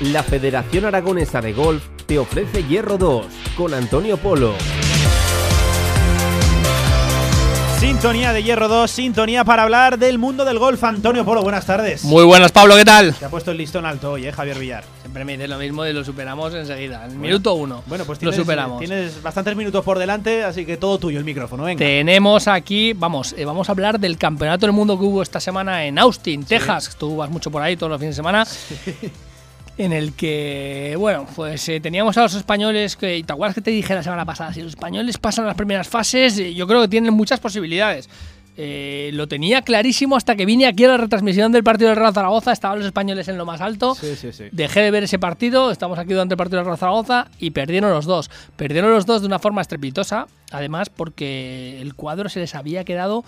La Federación Aragonesa de Golf te ofrece Hierro 2 con Antonio Polo. Sintonía de Hierro 2, sintonía para hablar del mundo del golf. Antonio Polo, buenas tardes. Muy buenas, Pablo, ¿qué tal? Te ha puesto el listón alto hoy, ¿eh, Javier Villar? Siempre me dices lo mismo y lo superamos enseguida. En minuto uno. Bueno, pues lo tienes, superamos. tienes bastantes minutos por delante, así que todo tuyo el micrófono, venga. Tenemos aquí, vamos, eh, vamos a hablar del campeonato del mundo que hubo esta semana en Austin, Texas. Tú vas mucho por ahí todos los fines de semana. En el que, bueno, pues eh, teníamos a los españoles, que, ¿te acuerdas que te dije la semana pasada? Si los españoles pasan las primeras fases, eh, yo creo que tienen muchas posibilidades. Eh, lo tenía clarísimo hasta que vine aquí a la retransmisión del partido del Real Zaragoza. Estaban los españoles en lo más alto. Sí, sí, sí. Dejé de ver ese partido. Estamos aquí durante el partido del Real Zaragoza y perdieron los dos. Perdieron los dos de una forma estrepitosa. Además, porque el cuadro se les había quedado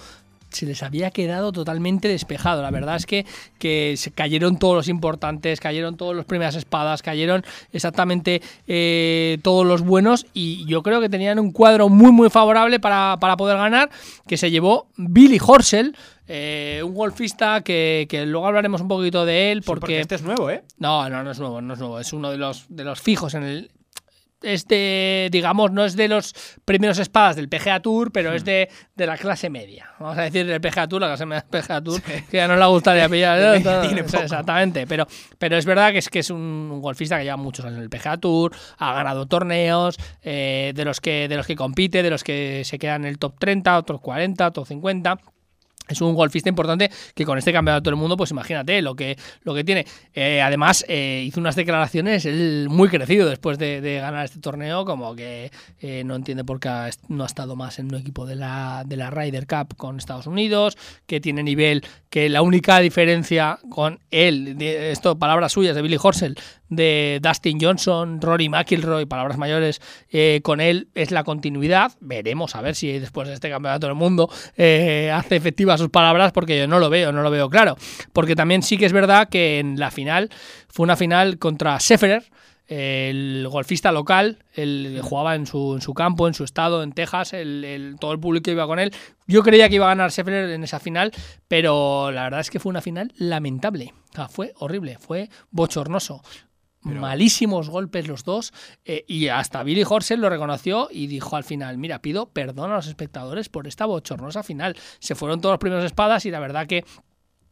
se les había quedado totalmente despejado. La verdad es que, que se cayeron todos los importantes, cayeron todos los primeras espadas, cayeron exactamente eh, todos los buenos y yo creo que tenían un cuadro muy muy favorable para, para poder ganar, que se llevó Billy Horsell. eh, un golfista que, que luego hablaremos un poquito de él Sí, porque, este es nuevo, ¿eh? no, no, no es nuevo, no es nuevo, es uno de los, de los fijos en el... Este, digamos, no es de los primeros espadas del PGA Tour, pero es de, de la clase media. Vamos a decir del PGA Tour, la clase media del PGA Tour, que ya no le gustaría pillar. De. Exactamente, pero, pero es verdad que es que es un, un golfista que lleva muchos años en el PGA Tour, ha ganado torneos, eh, de los que de los que compite, de los que se quedan en el top 30, otros 40, top 50. Es un golfista importante que con este campeonato del mundo, pues imagínate lo que, lo que tiene. Eh, además, eh, hizo unas declaraciones él muy crecido después de, ganar este torneo, como que eh, no entiende por qué no ha estado más en un equipo de la, de la Ryder Cup con Estados Unidos, que tiene nivel, que la única diferencia con él, esto palabras suyas de Billy Horsell, de Dustin Johnson, Rory McIlroy, palabras mayores, con él es la continuidad. Veremos a ver si después de este campeonato del mundo hace efectivas sus palabras, porque yo no lo veo, no lo veo claro. Porque también sí que es verdad que en la final fue una final contra Scheffler, el golfista local, él jugaba en su, en su campo, en su estado, en Texas, el, el- todo el público iba con él. Yo creía que iba a ganar Scheffler en esa final, pero la verdad es que fue una final lamentable. O sea, fue horrible, fue bochornoso. Malísimos golpes los dos eh, y hasta Billy Horsell lo reconoció y dijo al final, mira, pido perdón a los espectadores por esta bochornosa final. Se fueron todos los primeros espadas y la verdad que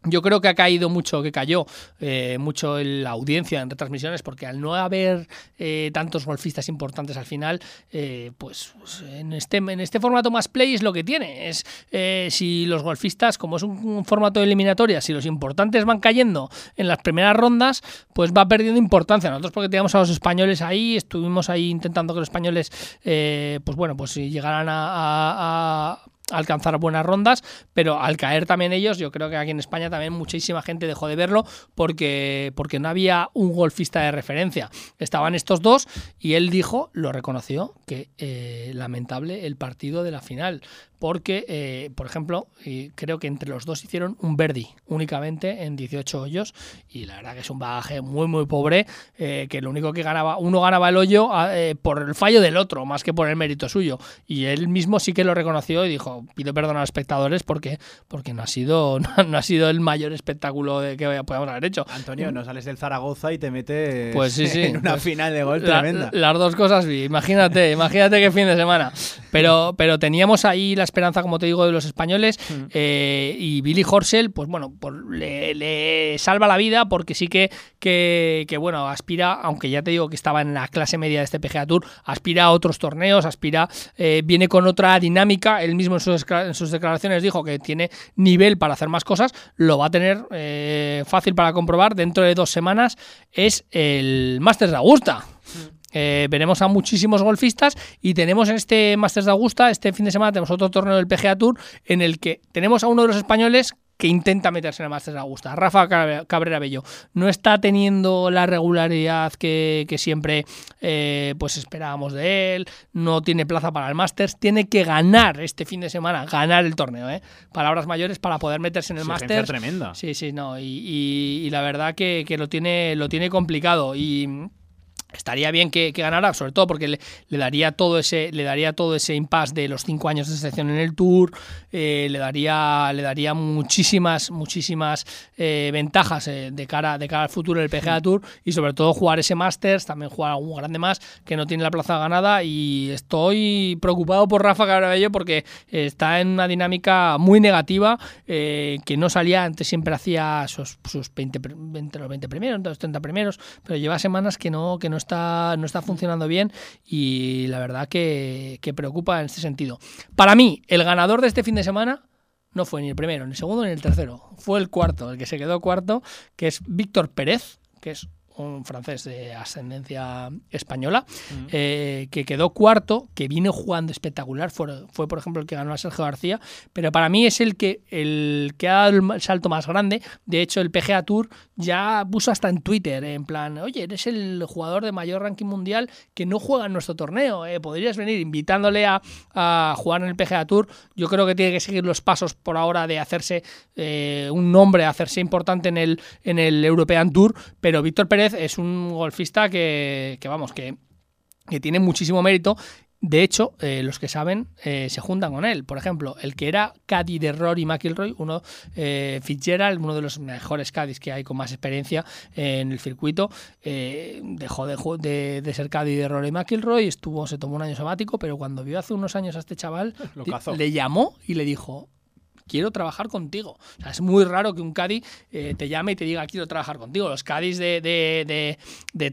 yo creo que ha caído mucho, que cayó eh, mucho en la audiencia en retransmisiones, porque al no haber eh, tantos golfistas importantes al final, eh, pues pues, en este, en este formato más play es lo que tiene. Es eh, si los golfistas, como es un, formato de eliminatoria, si los importantes van cayendo en las primeras rondas, pues va perdiendo importancia. Nosotros porque teníamos a los españoles ahí, estuvimos ahí intentando que los españoles, eh, pues bueno, pues si llegaran a alcanzar buenas rondas, pero al caer también ellos, yo creo que aquí en España también muchísima gente dejó de verlo porque, porque no había un golfista de referencia. Estaban estos dos y él dijo, lo reconoció, que eh, lamentable el partido de la final, porque, eh, por ejemplo, creo que entre los dos hicieron un birdie únicamente en 18 hoyos y la verdad que es un bagaje muy muy pobre, eh, que lo único que ganaba, uno ganaba el hoyo ah, por el fallo del otro, más que por el mérito suyo. Y él mismo sí que lo reconoció y dijo, pido perdón a los espectadores porque, porque no, ha sido, no, no ha sido el mayor espectáculo de que podamos haber hecho. Antonio, no sales del Zaragoza y te metes Pues sí, sí. en una Pues final de gol La- tremenda. las dos cosas, vi. imagínate, imagínate qué fin de semana. Pero, pero teníamos ahí la esperanza, como te digo, de los españoles Mm. eh, y Billy Horsell, pues bueno, por- le, le salva la vida porque sí que, que, que, bueno, aspira, aunque ya te digo que estaba en la clase media de este PGA Tour, aspira a otros torneos, aspira, eh, viene con otra dinámica. Él mismo en sus, en sus declaraciones dijo que tiene nivel para hacer más cosas, lo va a tener eh, fácil para comprobar. Dentro de dos semanas es el Masters de Augusta. Eh, veremos a muchísimos golfistas y tenemos en este Masters de Augusta, este fin de semana tenemos otro torneo del PGA Tour en el que tenemos a uno de los españoles que intenta meterse en el Masters Augusta, Rafa Cabre- Cabrera Bello. No está teniendo la regularidad que, que siempre eh, pues esperábamos de él, no tiene plaza para el Masters, tiene que ganar este fin de semana, ganar el torneo, ¿eh? palabras mayores para poder meterse en el Exigencia Masters. tremenda. Sí, sí, no. Y, y- y la verdad que, que lo tiene, lo tiene complicado. Y Estaría bien que, ganara, sobre todo porque le, daría todo ese, le daría todo ese impasse de los cinco años de selección en el Tour, eh, le daría, le daría muchísimas, muchísimas eh, ventajas eh, de cara, de cara al futuro del PGA Tour y sobre todo jugar ese Masters, también jugar algún grande más que no tiene la plaza ganada y estoy preocupado por Rafa Carabello porque está en una dinámica muy negativa que no salía antes siempre hacía sus, sus 20, 20, los 20 primeros, los 30 primeros, pero lleva semanas que no que no está, no está funcionando bien y la verdad que, que preocupa en este sentido. Para mí, el ganador de este fin de semana no fue ni el primero, ni el segundo, ni el tercero. Fue el cuarto, el que se quedó cuarto, que es Víctor Pérez, que es un francés de ascendencia española, eh, que quedó cuarto, que viene jugando espectacular, fue, fue, por ejemplo el que ganó a Sergio García, pero para mí es el que, el que ha dado el salto más grande. De hecho, el PGA Tour ya puso hasta en Twitter, en plan, oye, eres el jugador de mayor ranking mundial que no juega en nuestro torneo, eh, podrías venir invitándole a, jugar en el PGA Tour. Yo creo que tiene que seguir los pasos por ahora de hacerse eh, un nombre, hacerse importante en el, en el European Tour, pero Víctor Pérez es un golfista que, vamos, que, que tiene muchísimo mérito de hecho, eh, los que saben eh, se juntan con él. Por ejemplo, el que era caddy de Rory McIlroy, uno eh, Fitzgerald, uno de los mejores caddies que hay con más experiencia en el circuito, dejó de, de, ser caddy de Rory McIlroy, estuvo, se tomó un año sabático, pero cuando vio hace unos años a este chaval, le llamó y le dijo, quiero trabajar contigo. es muy raro que un Cádiz eh, te llame y te diga quiero trabajar contigo. Los Cádiz de,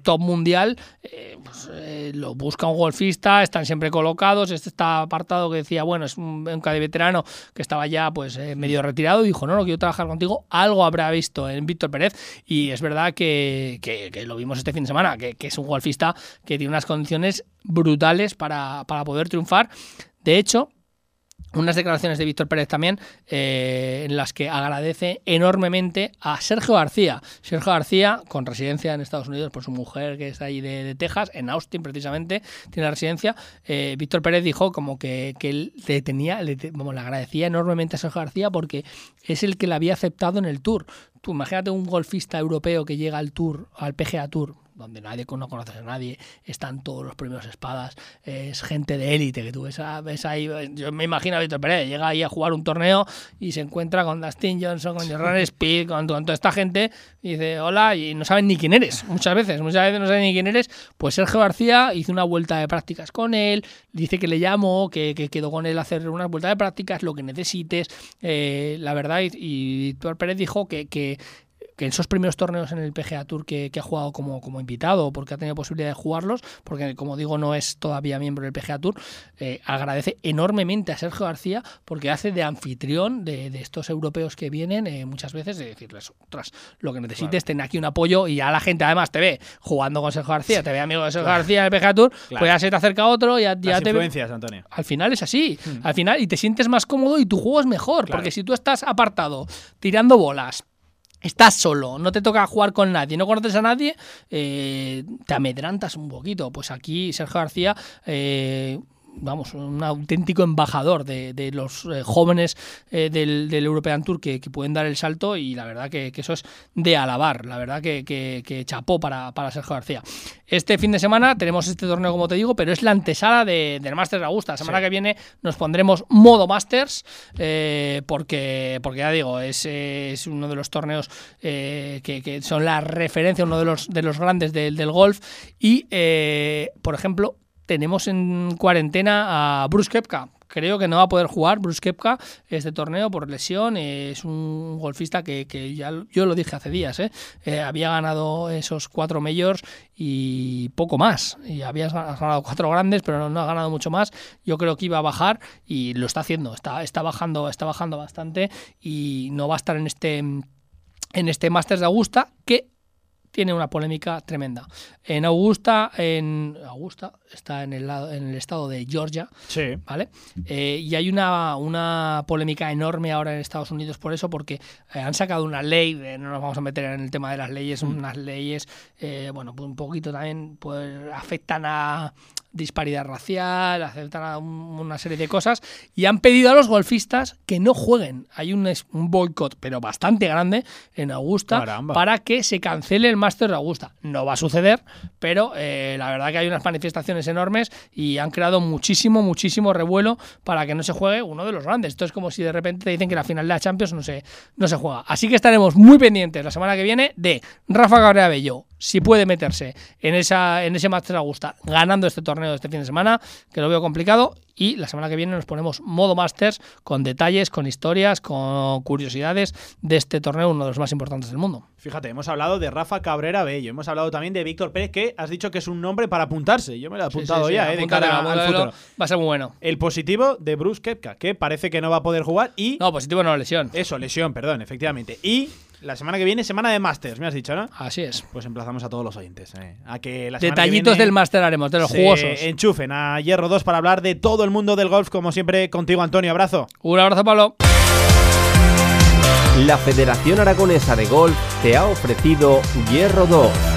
top mundial eh, pues, eh, lo busca un golfista, están siempre colocados. Este está apartado que decía, bueno, es un, un Cádiz veterano que estaba ya pues medio retirado dijo, no, no quiero trabajar contigo. Algo habrá visto en Víctor Pérez y es verdad que, lo vimos este fin de semana, que, es un golfista que tiene unas condiciones brutales para, para poder triunfar. De hecho, unas declaraciones de Víctor Pérez también eh, en las que agradece enormemente a Sergio García. Sergio García, con residencia en Estados Unidos por su mujer que está ahí de, Texas, en Austin precisamente, tiene residencia. Eh, Víctor Pérez dijo como que, que él le tenía, le, le agradecía enormemente a Sergio García porque es el que le había aceptado en el Tour. Imagínate un golfista europeo que llega al Tour, al PGA Tour, donde nadie no conoces a nadie, están todos los primeros espadas, es gente de élite que tú ves, ves, ahí, yo me imagino a Víctor Pérez, llega ahí a jugar un torneo y se encuentra con Dustin Johnson, con Jordan Speed, con, toda esta gente y dice hola y no saben ni quién eres, muchas veces, muchas veces no saben ni quién eres, pues Sergio García hizo una vuelta de prácticas con él, dice que le llamó, que, quedó con él a hacer una vuelta de prácticas, lo que necesites, eh, la verdad, y, y Víctor Pérez dijo que, que que en esos primeros torneos en el PGA Tour que, ha jugado como, como invitado, porque ha tenido posibilidad de jugarlos, porque como digo no es todavía miembro del PGA Tour, eh, agradece enormemente a Sergio García porque hace de anfitrión de, estos europeos que vienen eh, muchas veces de decirles, tras lo que necesites, ten aquí un apoyo y ya la gente además te ve jugando con Sergio García, te ve amigo de Sergio García en el PGA Tour, pues ya se te acerca otro, ya, ya te influencias, Antonio. Al final es así, hmm. al final y te sientes más cómodo y tu juego es mejor, porque si tú estás apartado tirando bolas, estás solo, no te toca jugar con nadie, no conoces a nadie, eh, te amedrantas un poquito. Pues aquí Sergio García eh, vamos, un auténtico embajador de, los eh, jóvenes eh, del, European Tour que, pueden dar el salto y la verdad que, eso es de alabar, la verdad que, chapó para, para, Sergio García. Este fin de semana tenemos este torneo, como te digo, pero es la antesala del Masters de Augusta. La semana que viene nos pondremos modo Masters eh, porque, porque ya digo, es, es uno de los torneos que, son la referencia, uno de los, de los grandes del, del golf y, por ejemplo, tenemos en cuarentena a Bruce Kepka. Creo que no va a poder jugar Bruce Kepka este torneo por lesión. Es un golfista que, ya yo lo dije hace días. ¿eh? Eh, había ganado esos cuatro majors y poco más. Y había ganado cuatro grandes, pero no, ha ganado mucho más. Yo creo que iba a bajar y lo está haciendo. Está, está bajando, está bajando bastante y no va a estar en este en este Masters de Augusta que tiene una polémica tremenda. En Augusta, en Augusta está en el, en el estado de Georgia, sí. ¿vale? Eh, y hay una, una polémica enorme ahora en Estados Unidos por eso, porque eh, han sacado una ley, eh, no nos vamos a meter en el tema de las leyes, mm. unas leyes, bueno, pues un poquito también pues, afectan a, disparidad racial, aceptan una serie de cosas y han pedido a los golfistas que no jueguen. Hay un, un boicot, pero bastante grande en Augusta para que se cancele el Master de Augusta. No va a suceder, pero eh, la verdad que hay unas manifestaciones enormes y han creado muchísimo, muchísimo revuelo para que no se juegue uno de los grandes. Esto es como si de repente te dicen que la final de la Champions no se, no se juega. Así que estaremos muy pendientes la semana que viene de Rafa Cabrera Bello, si puede meterse en, esa, en ese Master Augusta ganando este torneo de este fin de semana, que lo veo complicado, y la semana que viene nos ponemos modo Masters con detalles, con historias, con curiosidades de este torneo, uno de los más importantes del mundo. Fíjate, hemos hablado de Rafa Cabrera Bello, hemos hablado también de Víctor Pérez, que has dicho que es un nombre para apuntarse. Yo me lo he apuntado ya, eh, de cara al futuro. Va a ser muy bueno. El positivo de Bruce Kepka, que parece que no va a poder jugar y. No, positivo no, lesión. Eso, lesión, perdón, efectivamente. Y la semana que viene, semana de Masters, me has dicho, ¿no? Así es. Pues emplazamos a todos los oyentes. Eh, a que la Detallitos del Master haremos, de los jugosos. Enchufen a Hierro 2 para hablar de todo el mundo del golf, como siempre, contigo, Antonio. Abrazo. Un abrazo, Pablo. La Federación Aragonesa de Golf te ha ofrecido Hierro 2.